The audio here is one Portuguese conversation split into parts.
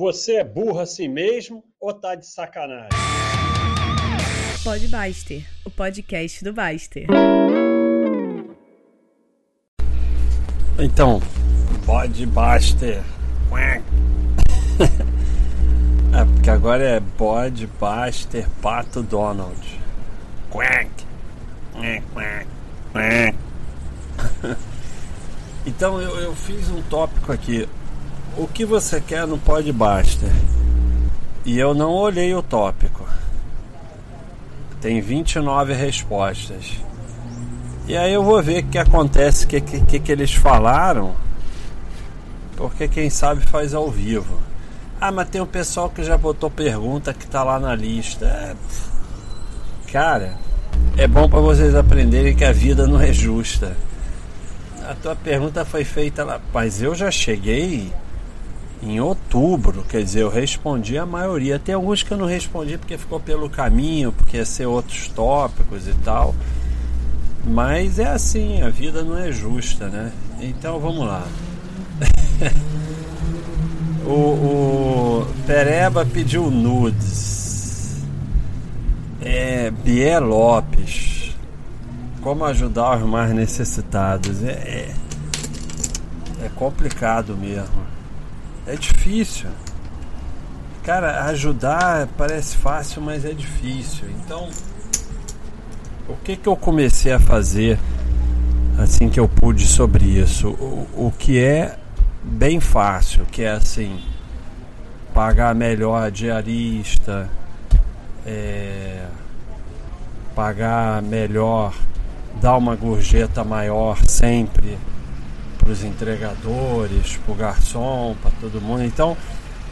Você é burro assim mesmo ou tá de sacanagem? Pode Baster, o podcast do Baster. Então, pode Baster. é, porque agora é bode Baster Pato Donald. Quack. Quack. Quack. então eu, eu fiz um tópico aqui o que você quer no Podbuster? E eu não olhei o tópico. Tem 29 respostas. E aí eu vou ver o que acontece, o que, que, que eles falaram. Porque quem sabe faz ao vivo. Ah, mas tem um pessoal que já botou pergunta que tá lá na lista. É... Cara, é bom para vocês aprenderem que a vida não é justa. A tua pergunta foi feita lá, mas eu já cheguei em outubro, quer dizer, eu respondi a maioria. Tem alguns que eu não respondi porque ficou pelo caminho, porque ia ser outros tópicos e tal. Mas é assim, a vida não é justa, né? Então vamos lá. o, o Pereba pediu nudes. É, Biel Lopes. Como ajudar os mais necessitados? É, é, é complicado mesmo. É difícil. Cara, ajudar parece fácil, mas é difícil. Então, o que que eu comecei a fazer assim que eu pude sobre isso? O, o que é bem fácil, que é assim, pagar melhor a diarista, é, pagar melhor, dar uma gorjeta maior sempre para os entregadores, para o garçom, para todo mundo. Então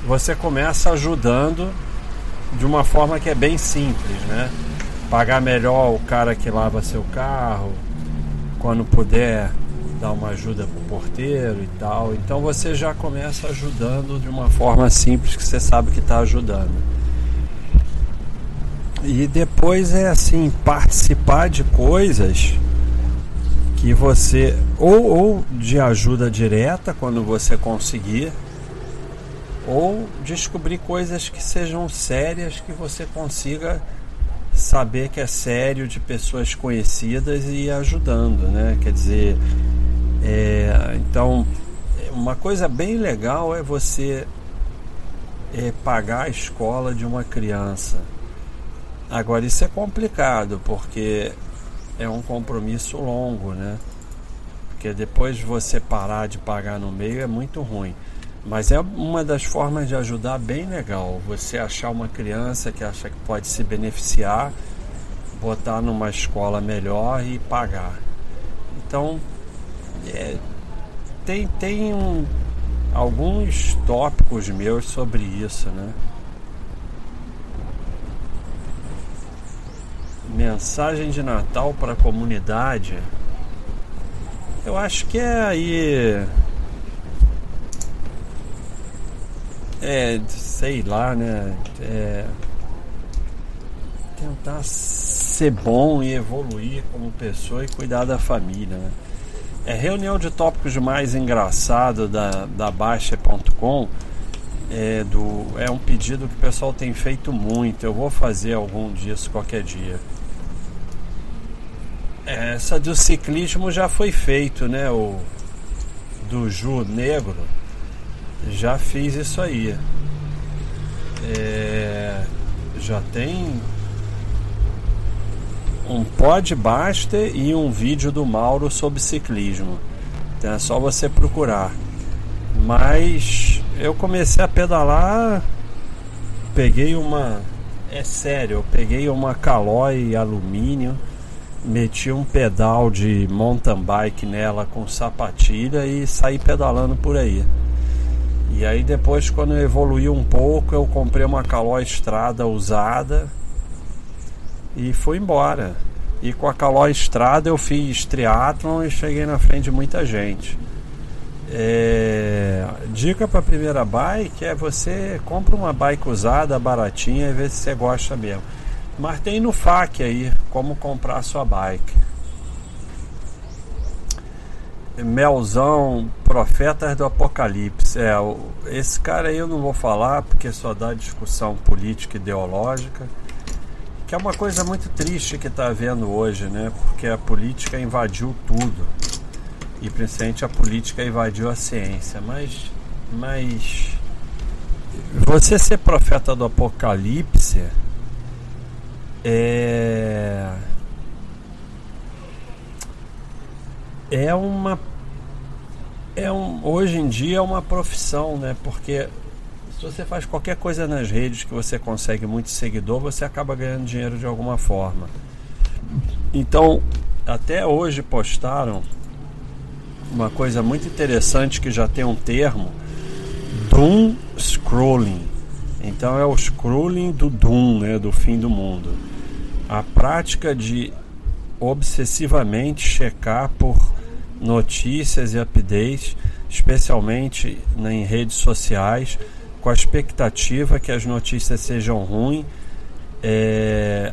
você começa ajudando de uma forma que é bem simples, né? Pagar melhor o cara que lava seu carro, quando puder dar uma ajuda para o porteiro e tal. Então você já começa ajudando de uma forma simples que você sabe que está ajudando. E depois é assim, participar de coisas que você ou, ou de ajuda direta quando você conseguir ou descobrir coisas que sejam sérias que você consiga saber que é sério de pessoas conhecidas e ir ajudando, né? Quer dizer, é, então uma coisa bem legal é você é, pagar a escola de uma criança. Agora isso é complicado porque é um compromisso longo, né? Porque depois de você parar de pagar no meio é muito ruim. Mas é uma das formas de ajudar bem legal. Você achar uma criança que acha que pode se beneficiar, botar numa escola melhor e pagar. Então, é, tem, tem um, alguns tópicos meus sobre isso, né? Mensagem de Natal para a comunidade. Eu acho que é aí. É, sei lá, né? É, tentar ser bom e evoluir como pessoa e cuidar da família, né? É reunião de tópicos mais engraçado da, da Baixa.com. É, do, é um pedido que o pessoal tem feito muito. Eu vou fazer algum disso qualquer dia. Essa do ciclismo já foi feito, né? O do Ju Negro. Já fiz isso aí. É, já tem um podbuster e um vídeo do Mauro sobre ciclismo. Então é só você procurar. Mas eu comecei a pedalar, peguei uma. É sério, eu peguei uma Caloi alumínio meti um pedal de mountain bike nela com sapatilha e saí pedalando por aí. E aí depois quando eu evoluí um pouco, eu comprei uma Caloi Estrada usada e fui embora. E com a Caloi Estrada eu fiz triatlon e cheguei na frente de muita gente. É... Dica para primeira bike é você compra uma bike usada, baratinha e vê se você gosta mesmo. Mas tem no FAQ aí como comprar sua bike. Melzão, Profetas do Apocalipse. É, esse cara aí eu não vou falar porque só dá discussão política e ideológica, que é uma coisa muito triste que está havendo hoje, né? Porque a política invadiu tudo e principalmente a política invadiu a ciência. Mas, mas você ser profeta do Apocalipse é é uma é um, hoje em dia é uma profissão, né? Porque se você faz qualquer coisa nas redes que você consegue muito seguidor, você acaba ganhando dinheiro de alguma forma. Então, até hoje postaram uma coisa muito interessante que já tem um termo, Doom Scrolling. Então é o scrolling do Doom, né, do fim do mundo. A prática de obsessivamente checar por notícias e updates, especialmente em redes sociais, com a expectativa que as notícias sejam ruins. É,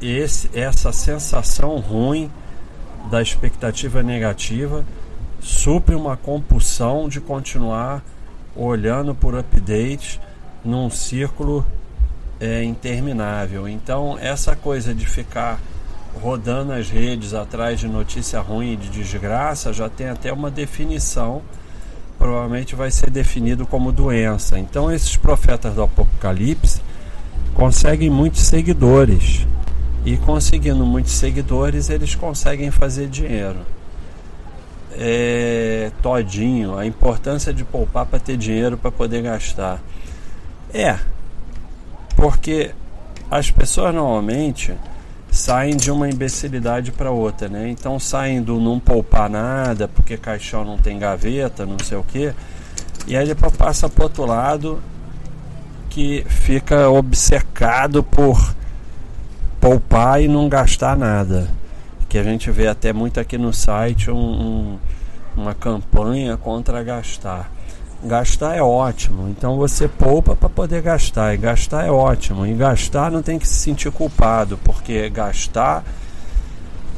esse, essa sensação ruim da expectativa negativa supre uma compulsão de continuar olhando por updates num círculo é, interminável. Então, essa coisa de ficar rodando as redes atrás de notícia ruim e de desgraça já tem até uma definição, provavelmente vai ser definido como doença. Então, esses profetas do Apocalipse conseguem muitos seguidores e conseguindo muitos seguidores, eles conseguem fazer dinheiro. É, todinho, a importância de poupar para ter dinheiro para poder gastar. É, porque as pessoas normalmente saem de uma imbecilidade para outra, né? Então saem do não poupar nada, porque caixão não tem gaveta, não sei o que, e aí depois passa para outro lado que fica obcecado por poupar e não gastar nada. Que a gente vê até muito aqui no site um, um, uma campanha contra gastar. Gastar é ótimo, então você poupa para poder gastar, e gastar é ótimo, e gastar não tem que se sentir culpado, porque gastar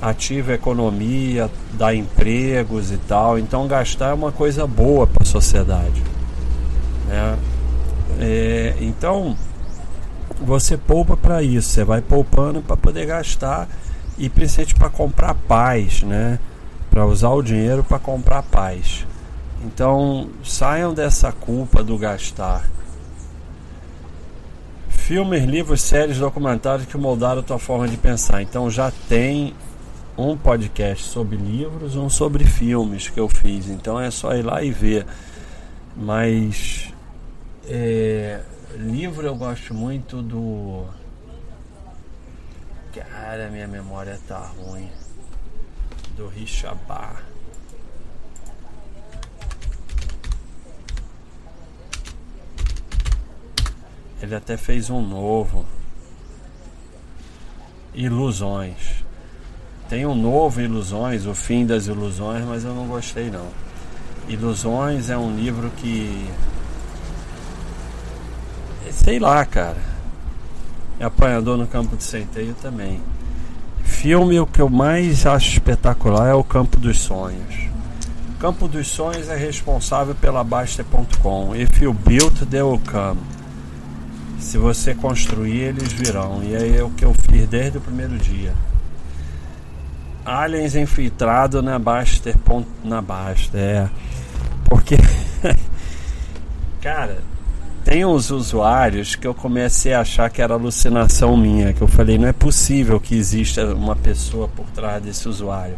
ativa a economia, dá empregos e tal, então gastar é uma coisa boa para a sociedade. Né? É, então você poupa para isso, você vai poupando para poder gastar e principalmente para comprar paz, né? Para usar o dinheiro para comprar paz. Então saiam dessa culpa do gastar. Filmes, livros, séries, documentários que moldaram a tua forma de pensar. Então já tem um podcast sobre livros, um sobre filmes que eu fiz. Então é só ir lá e ver. Mas é, livro eu gosto muito do. Cara, minha memória tá ruim. Do Richabá. Ele até fez um novo. Ilusões. Tem um novo Ilusões, O Fim das Ilusões, mas eu não gostei não. Ilusões é um livro que Sei lá, cara. É apanhador no campo de centeio também. Filme, o que eu mais acho espetacular é o Campo dos Sonhos. O Campo dos Sonhos é responsável pela Baster.com. If you build, they will come. Se você construir, eles virão. E aí é o que eu fiz desde o primeiro dia. Aliens infiltrado na Baster. Na Baster, é. Porque. cara tem uns usuários que eu comecei a achar que era alucinação minha, que eu falei, não é possível que exista uma pessoa por trás desse usuário.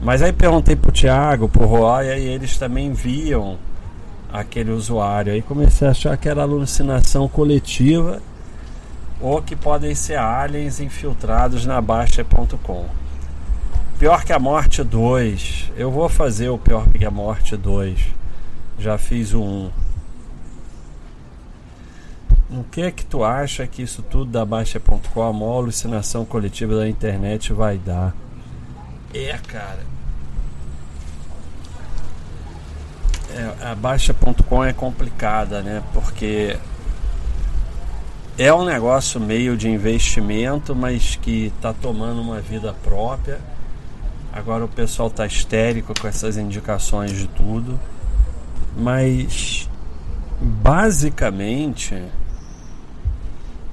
Mas aí perguntei pro Thiago, pro Roy, e eles também viam aquele usuário. Aí comecei a achar que era alucinação coletiva ou que podem ser aliens infiltrados na Baixa.com. Pior que a Morte 2. Eu vou fazer o Pior que a Morte 2. Já fiz o 1. O que é que tu acha que isso tudo da Baixa.com, a maior alucinação coletiva da internet vai dar? É, cara. É, a Baixa.com é complicada, né? Porque é um negócio meio de investimento, mas que está tomando uma vida própria. Agora o pessoal tá histérico com essas indicações de tudo. Mas basicamente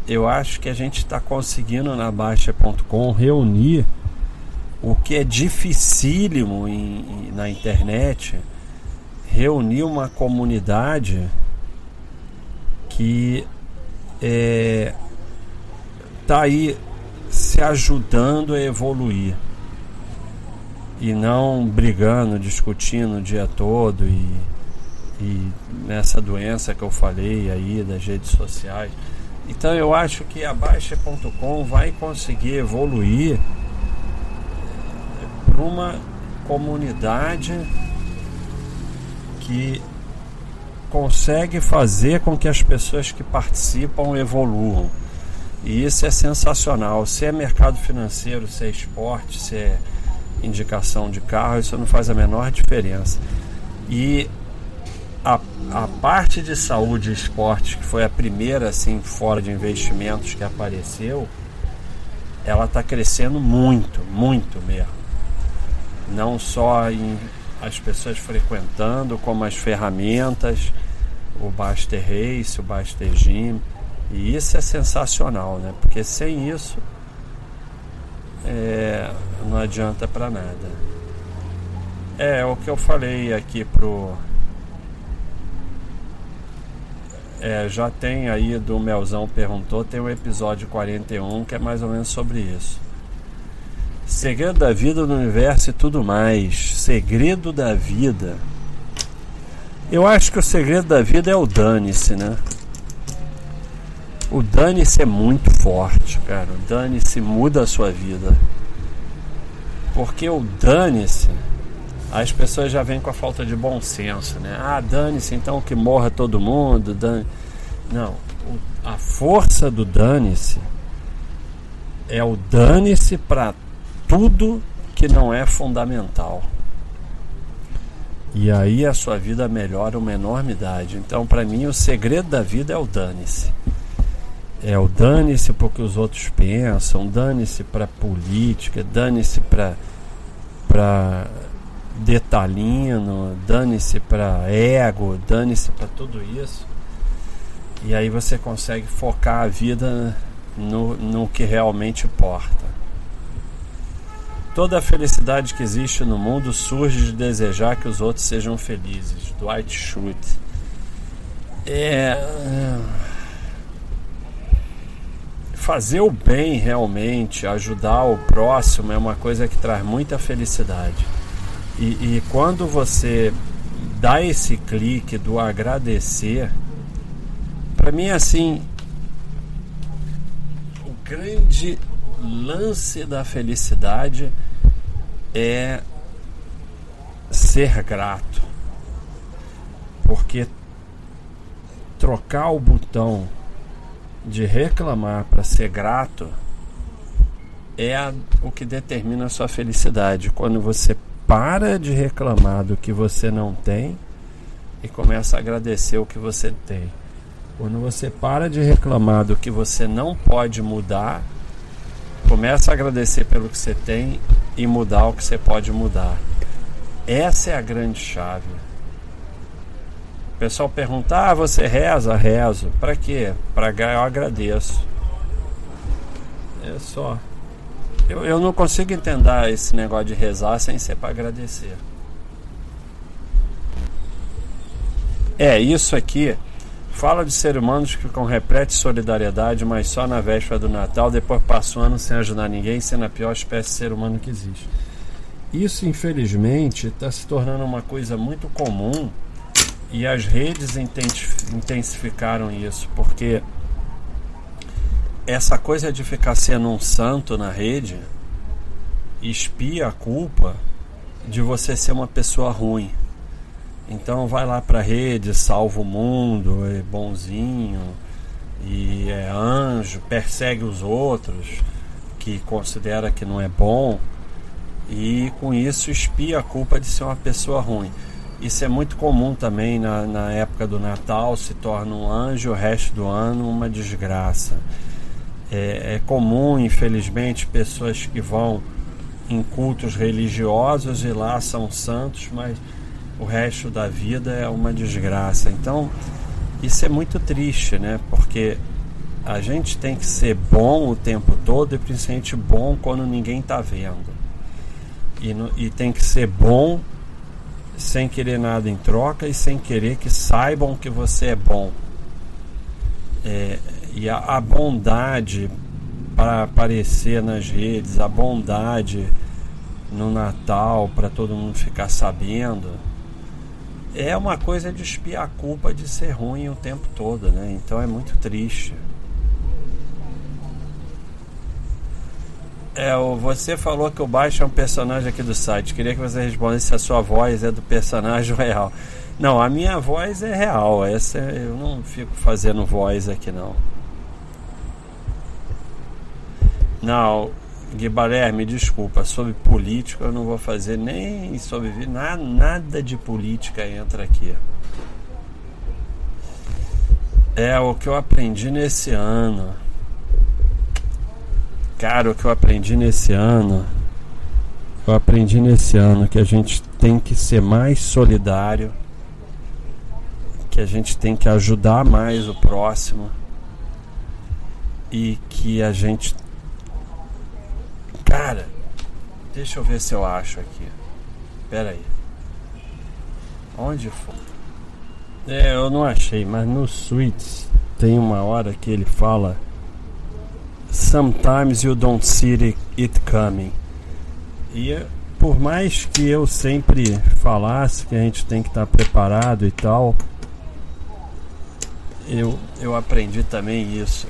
eu acho que a gente está conseguindo na Baixa.com reunir o que é dificílimo em, na internet reunir uma comunidade que é, tá aí se ajudando a evoluir e não brigando, discutindo o dia todo e, e nessa doença que eu falei aí das redes sociais. Então eu acho que a Baixa.com vai conseguir evoluir para uma comunidade que consegue fazer com que as pessoas que participam evoluam. E isso é sensacional. Se é mercado financeiro, se é esporte, se é indicação de carro, isso não faz a menor diferença. E a, a parte de saúde e esporte, que foi a primeira assim fora de investimentos que apareceu, ela está crescendo muito, muito mesmo. Não só em as pessoas frequentando, como as ferramentas, o Baster Race, o Baster Gym. E isso é sensacional, né? Porque sem isso é, não adianta para nada. É o que eu falei aqui pro É, já tem aí do Melzão perguntou, tem o episódio 41 que é mais ou menos sobre isso. Segredo da vida no universo e tudo mais. Segredo da vida. Eu acho que o segredo da vida é o dane-se, né? O dane-se é muito forte, cara. O dane-se muda a sua vida. Porque o dane-se as pessoas já vêm com a falta de bom senso, né? Ah, dane-se então que morra todo mundo. Dane... Não, a força do dane-se é o dane-se para tudo que não é fundamental. E aí a sua vida melhora uma enormidade. Então, para mim, o segredo da vida é o dane-se. É o dane-se porque os outros pensam, dane-se para política, dane-se para para detalhino, dane-se para ego, dane-se para tudo isso. E aí você consegue focar a vida no, no que realmente importa. Toda a felicidade que existe no mundo surge de desejar que os outros sejam felizes. Dwight Schrute. É, é. Fazer o bem realmente, ajudar o próximo é uma coisa que traz muita felicidade. E, e quando você dá esse clique do agradecer, para mim assim, o grande lance da felicidade é ser grato. Porque trocar o botão de reclamar para ser grato é a, o que determina a sua felicidade. Quando você para de reclamar do que você não tem e começa a agradecer o que você tem. Quando você para de reclamar do que você não pode mudar, começa a agradecer pelo que você tem e mudar o que você pode mudar. Essa é a grande chave. O pessoal pergunta: "Ah, você reza?" Rezo. Para quê? Para eu agradeço. É só. Eu, eu não consigo entender esse negócio de rezar sem ser para agradecer. É, isso aqui fala de ser humanos que ficam repletos de solidariedade, mas só na véspera do Natal, depois passa o ano sem ajudar ninguém, sendo a pior espécie de ser humano que existe. Isso, infelizmente, está se tornando uma coisa muito comum e as redes intensificaram isso, porque essa coisa de ficar sendo um santo na rede espia a culpa de você ser uma pessoa ruim. Então vai lá para a rede, salva o mundo, é bonzinho e é anjo, persegue os outros que considera que não é bom e com isso espia a culpa de ser uma pessoa ruim. Isso é muito comum também na, na época do Natal, se torna um anjo, o resto do ano uma desgraça. É, é comum, infelizmente, pessoas que vão em cultos religiosos e lá são santos, mas o resto da vida é uma desgraça. Então, isso é muito triste, né? Porque a gente tem que ser bom o tempo todo e principalmente bom quando ninguém está vendo. E, no, e tem que ser bom sem querer nada em troca e sem querer que saibam que você é bom. É, e a, a bondade para aparecer nas redes, a bondade no Natal para todo mundo ficar sabendo, é uma coisa de espiar a culpa de ser ruim o tempo todo, né? Então é muito triste. É, você falou que o Baixo é um personagem aqui do site. Queria que você respondesse se a sua voz é do personagem real. Não, a minha voz é real. Essa eu não fico fazendo voz aqui não. Não, Guibaré, me desculpa, sobre política eu não vou fazer nem sobre nada de política entra aqui. É o que eu aprendi nesse ano. Cara, o que eu aprendi nesse ano, eu aprendi nesse ano que a gente tem que ser mais solidário, que a gente tem que ajudar mais o próximo e que a gente. Cara, deixa eu ver se eu acho aqui. Pera aí. Onde foi? É, eu não achei, mas no Suites tem uma hora que ele fala Sometimes you don't see it coming. E por mais que eu sempre falasse que a gente tem que estar preparado e tal, eu, eu aprendi também isso.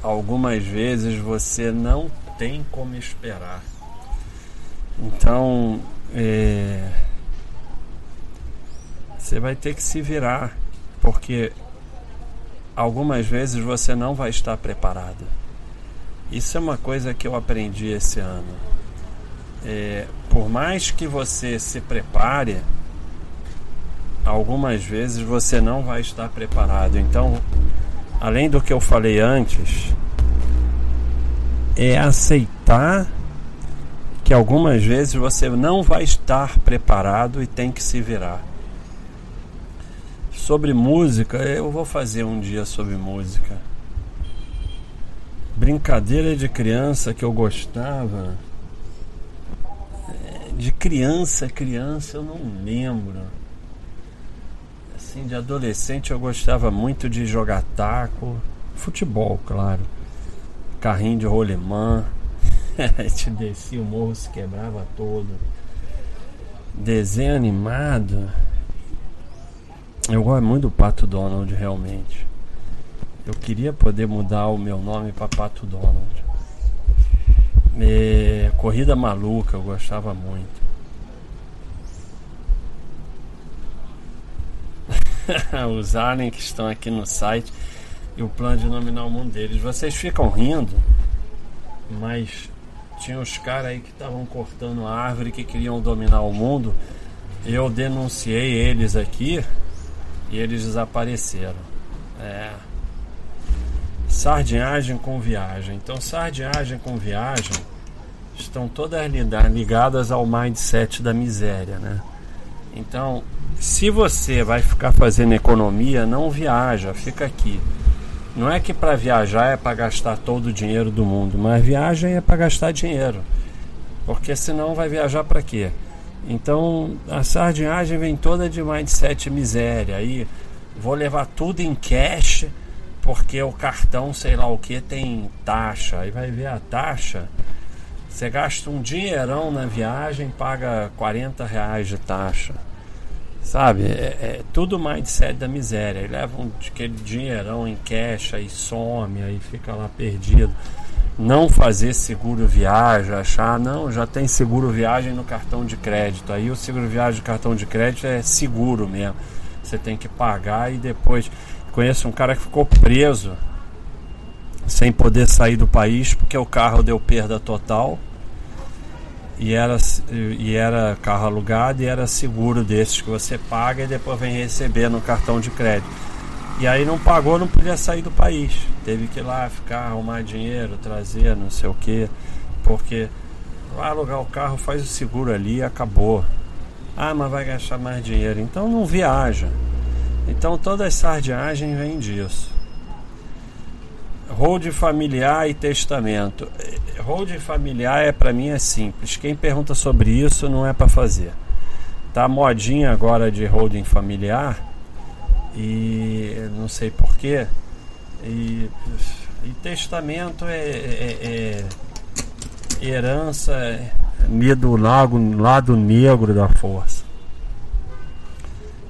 Algumas vezes você não tem como esperar. Então, é, você vai ter que se virar, porque algumas vezes você não vai estar preparado. Isso é uma coisa que eu aprendi esse ano. É, por mais que você se prepare, algumas vezes você não vai estar preparado. Então, além do que eu falei antes, é aceitar que algumas vezes você não vai estar preparado e tem que se virar. Sobre música, eu vou fazer um dia sobre música brincadeira de criança que eu gostava. É, de criança, criança, eu não lembro. Assim, de adolescente eu gostava muito de jogar taco, futebol, claro. Carrinho de rolemã. A gente descia o morro, se quebrava todo. Desenho animado. Eu gosto muito do Pato Donald, realmente. Eu queria poder mudar o meu nome para Pato Donald. É, corrida maluca, eu gostava muito. Os aliens que estão aqui no site e o plano de nominar o mundo deles. Vocês ficam rindo, mas tinha os caras aí que estavam cortando a árvore que queriam dominar o mundo. Eu denunciei eles aqui e eles desapareceram. É. Sardinhagem com viagem. Então, sardinhagem com viagem estão todas ligadas ao mindset da miséria, né? Então, se você vai ficar fazendo economia, não viaja, fica aqui. Não é que para viajar é para gastar todo o dinheiro do mundo, mas viagem é para gastar dinheiro. Porque senão vai viajar para quê? Então, a sardinhagem vem toda de mindset miséria. Aí, vou levar tudo em cash porque o cartão, sei lá o que, tem taxa. Aí vai ver a taxa. Você gasta um dinheirão na viagem, paga 40 reais de taxa. Sabe? É, é tudo mindset da miséria. Aí leva um, aquele dinheirão em cash, aí some, aí fica lá perdido. Não fazer seguro viagem, achar, não, já tem seguro viagem no cartão de crédito. Aí o seguro viagem do cartão de crédito é seguro mesmo. Você tem que pagar e depois. Conheço um cara que ficou preso sem poder sair do país porque o carro deu perda total e era, e era carro alugado e era seguro desses que você paga e depois vem receber no cartão de crédito. E aí não pagou, não podia sair do país. Teve que ir lá ficar, arrumar dinheiro, trazer, não sei o que, porque vai alugar o carro, faz o seguro ali e acabou. Ah, mas vai gastar mais dinheiro. Então não viaja. Então toda essa sardinhagem vem disso. Hold familiar e testamento. Hold familiar é para mim é simples. Quem pergunta sobre isso não é para fazer. Tá modinha agora de holding familiar e não sei porquê. E, e testamento é, é, é herança é, do lago, lado negro da força.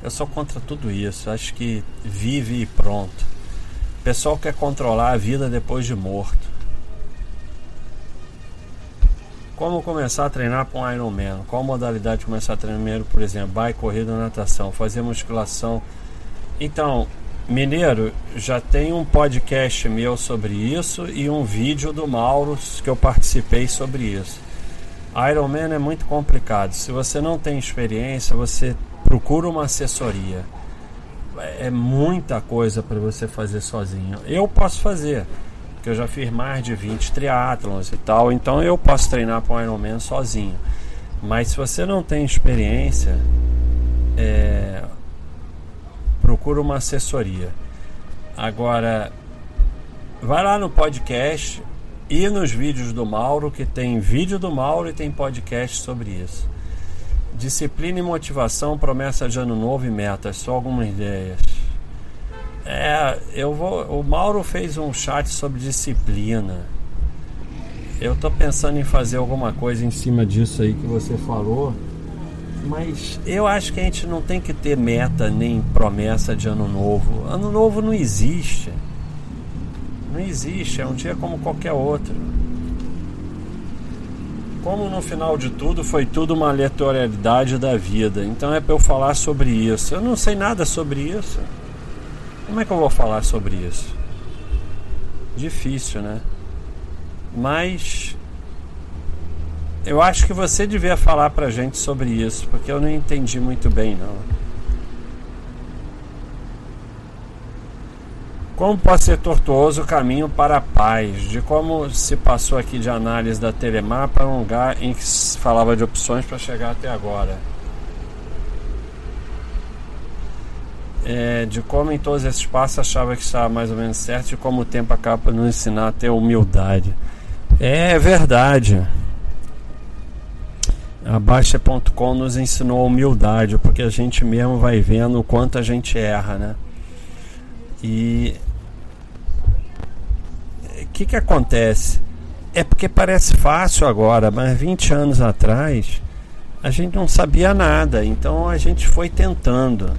Eu sou contra tudo isso. Acho que vive e pronto. O pessoal quer controlar a vida depois de morto. Como começar a treinar para um Ironman? Qual modalidade começar a treinar primeiro, por exemplo? Bike, corrida, natação, fazer musculação. Então, Mineiro, já tem um podcast meu sobre isso e um vídeo do Mauro que eu participei sobre isso. Ironman é muito complicado. Se você não tem experiência, você procura uma assessoria. É muita coisa para você fazer sozinho. Eu posso fazer, porque eu já fiz mais de 20 triatlons e tal, então eu posso treinar para um Ironman sozinho. Mas se você não tem experiência, é, procura uma assessoria. Agora, vai lá no podcast e nos vídeos do Mauro, que tem vídeo do Mauro e tem podcast sobre isso. Disciplina e motivação, promessa de ano novo e metas, só algumas ideias. É, eu vou. O Mauro fez um chat sobre disciplina. Eu tô pensando em fazer alguma coisa em cima disso aí que você falou. Mas eu acho que a gente não tem que ter meta nem promessa de ano novo. Ano novo não existe. Não existe, é um dia como qualquer outro. Como no final de tudo foi tudo uma aleatoriedade da vida, então é para eu falar sobre isso. Eu não sei nada sobre isso. Como é que eu vou falar sobre isso? Difícil, né? Mas eu acho que você devia falar pra gente sobre isso, porque eu não entendi muito bem não. Como pode ser tortuoso o caminho para a paz? De como se passou aqui de análise da Telemar para um lugar em que se falava de opções para chegar até agora? É, de como em todos esses passos achava que estava mais ou menos certo e como o tempo acaba nos ensinar a ter humildade. É verdade. A Baixa.com nos ensinou a humildade, porque a gente mesmo vai vendo o quanto a gente erra, né? E o que, que acontece? É porque parece fácil agora, mas 20 anos atrás a gente não sabia nada, então a gente foi tentando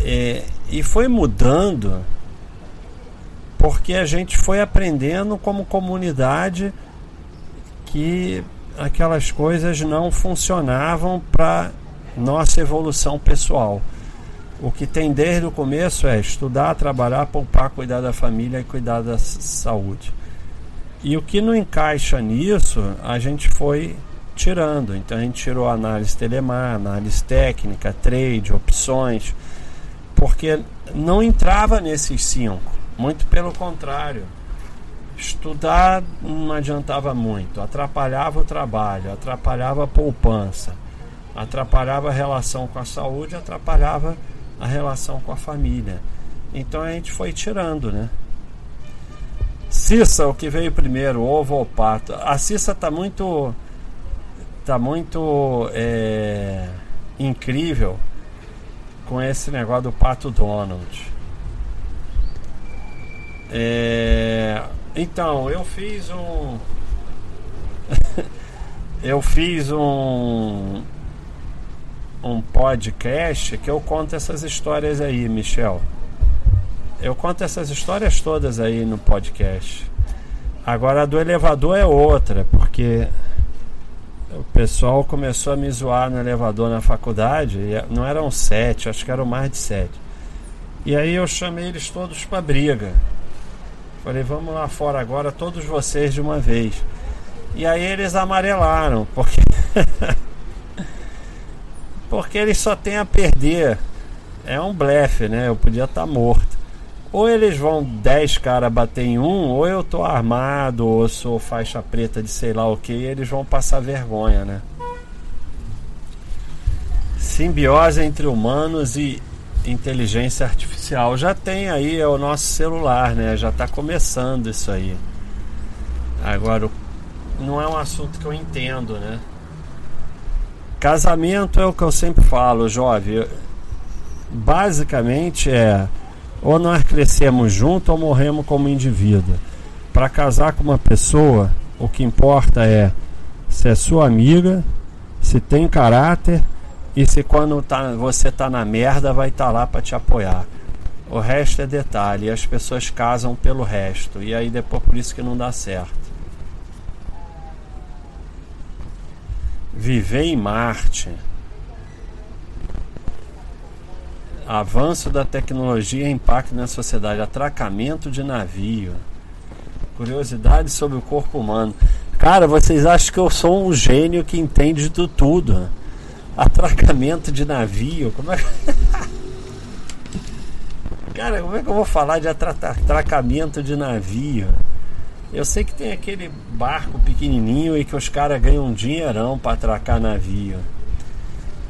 é, e foi mudando porque a gente foi aprendendo como comunidade que aquelas coisas não funcionavam para nossa evolução pessoal. O que tem desde o começo é estudar, trabalhar, poupar, cuidar da família e cuidar da saúde. E o que não encaixa nisso, a gente foi tirando. Então a gente tirou análise telemar, análise técnica, trade, opções, porque não entrava nesses cinco. Muito pelo contrário. Estudar não adiantava muito, atrapalhava o trabalho, atrapalhava a poupança, atrapalhava a relação com a saúde, atrapalhava a relação com a família. Então a gente foi tirando, né? Cissa, o que veio primeiro, ovo ou pato? A Cissa tá muito tá muito é, incrível com esse negócio do pato Donald. É, então, eu fiz um eu fiz um um podcast que eu conto essas histórias aí, Michel. Eu conto essas histórias todas aí no podcast. Agora a do elevador é outra, porque o pessoal começou a me zoar no elevador na faculdade, não eram sete, acho que eram mais de sete. E aí eu chamei eles todos para briga. Falei, vamos lá fora agora, todos vocês de uma vez. E aí eles amarelaram, porque porque ele só tem a perder. É um blefe, né? Eu podia estar tá morto. Ou eles vão 10 caras bater em um, ou eu tô armado, ou sou faixa preta de sei lá o que, eles vão passar vergonha, né? Simbiose entre humanos e inteligência artificial. Já tem aí é o nosso celular, né? Já está começando isso aí. Agora, não é um assunto que eu entendo, né? Casamento é o que eu sempre falo, jovem. Basicamente é ou nós crescemos junto ou morremos como indivíduo. Para casar com uma pessoa, o que importa é se é sua amiga, se tem caráter e se quando tá, você tá na merda vai estar tá lá para te apoiar. O resto é detalhe, as pessoas casam pelo resto, e aí depois por isso que não dá certo. Viver em Marte. Avanço da tecnologia impacto na sociedade. Atracamento de navio. Curiosidade sobre o corpo humano. Cara, vocês acham que eu sou um gênio que entende de tudo? Atracamento de navio. Como é que... Cara, como é que eu vou falar de atracamento de navio? Eu sei que tem aquele barco pequenininho e que os caras ganham um dinheirão para atracar navio.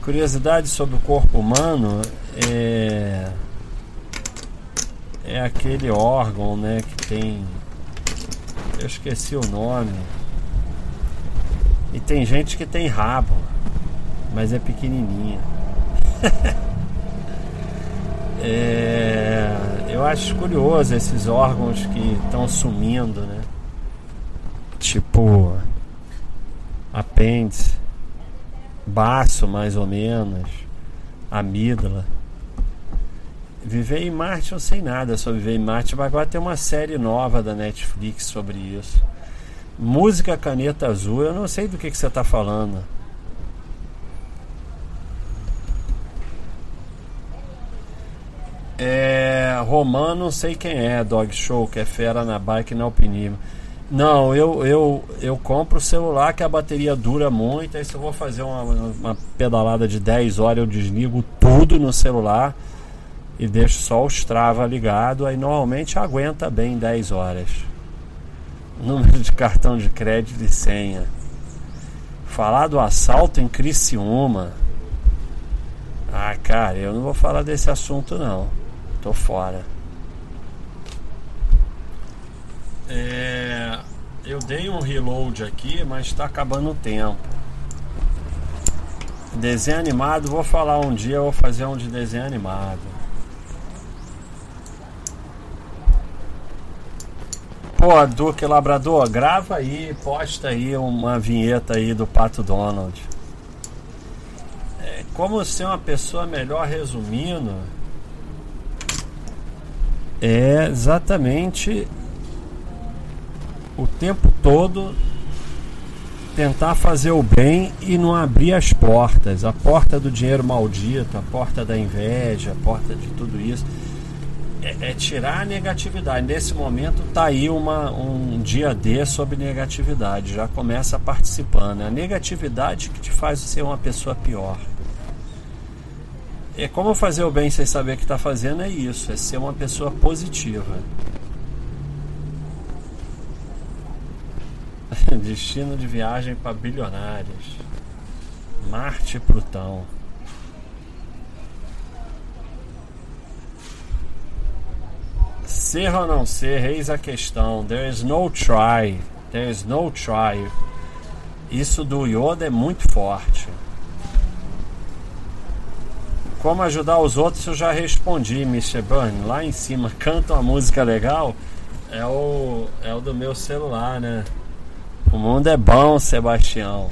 Curiosidade sobre o corpo humano é é aquele órgão, né, que tem eu esqueci o nome. E tem gente que tem rabo mas é pequenininha. é, eu acho curioso esses órgãos que estão sumindo, né? Tipo apêndice, baço mais ou menos, amígdala. Viver em Marte eu sei nada sobre viver em Marte, mas agora tem uma série nova da Netflix sobre isso. Música Caneta Azul, eu não sei do que, que você está falando. É, Romano, não sei quem é, Dog Show, que é fera na bike na alpinismo. Não, eu, eu, eu compro o celular que a bateria dura muito. Aí se eu vou fazer uma, uma pedalada de 10 horas, eu desligo tudo no celular e deixo só o Strava ligado. Aí normalmente aguenta bem 10 horas. Número de cartão de crédito e senha. Falar do assalto em Criciúma. Ah, cara, eu não vou falar desse assunto não. Tô fora. É, eu dei um reload aqui, mas está acabando o tempo. Desenho animado, vou falar um dia, vou fazer um de desenho animado. Pô, Duque Labrador, grava aí, posta aí uma vinheta aí do Pato Donald. É, como ser uma pessoa melhor resumindo, é exatamente o tempo todo tentar fazer o bem e não abrir as portas a porta do dinheiro maldito, a porta da inveja, a porta de tudo isso. É, é tirar a negatividade. Nesse momento tá aí uma, um dia D sobre negatividade. Já começa participando. É a negatividade que te faz ser uma pessoa pior. É como fazer o bem sem saber o que está fazendo é isso, é ser uma pessoa positiva. Destino de viagem para bilionários. Marte e Plutão. Ser ou não ser, eis a questão. There is no try. There is no try. Isso do Yoda é muito forte. Como ajudar os outros eu já respondi, Mr. Burn. Lá em cima, canta uma música legal. É o, é o do meu celular, né? O mundo é bom, Sebastião.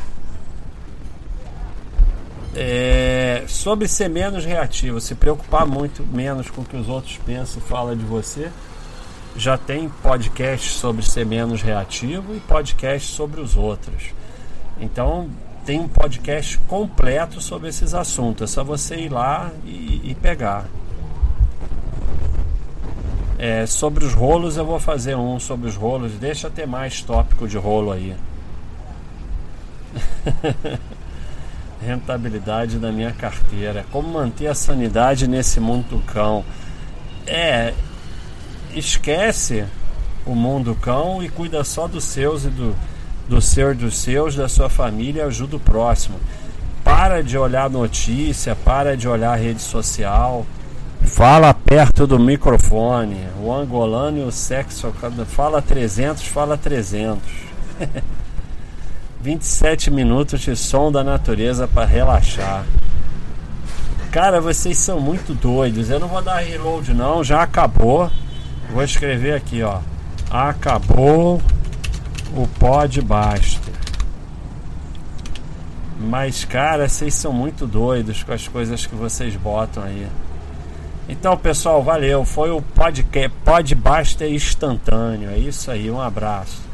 É, sobre ser menos reativo, se preocupar muito menos com o que os outros pensam falam de você. Já tem podcast sobre ser menos reativo e podcast sobre os outros. Então, tem um podcast completo sobre esses assuntos. É só você ir lá e, e pegar. É, sobre os rolos eu vou fazer um sobre os rolos. Deixa ter mais tópico de rolo aí. Rentabilidade da minha carteira. Como manter a sanidade nesse mundo do cão. É, esquece o mundo cão e cuida só dos seus e do, do seu dos seus, da sua família, ajuda o próximo. Para de olhar notícia, para de olhar rede social. Fala perto do microfone. O angolano e o sexo. Fala 300, fala 300. 27 minutos de som da natureza para relaxar. Cara, vocês são muito doidos. Eu não vou dar reload não, já acabou. Vou escrever aqui, ó. Acabou o pod Baster. Mas, cara, vocês são muito doidos com as coisas que vocês botam aí. Então, pessoal, valeu. Foi o podcast Podbuster instantâneo. É isso aí. Um abraço.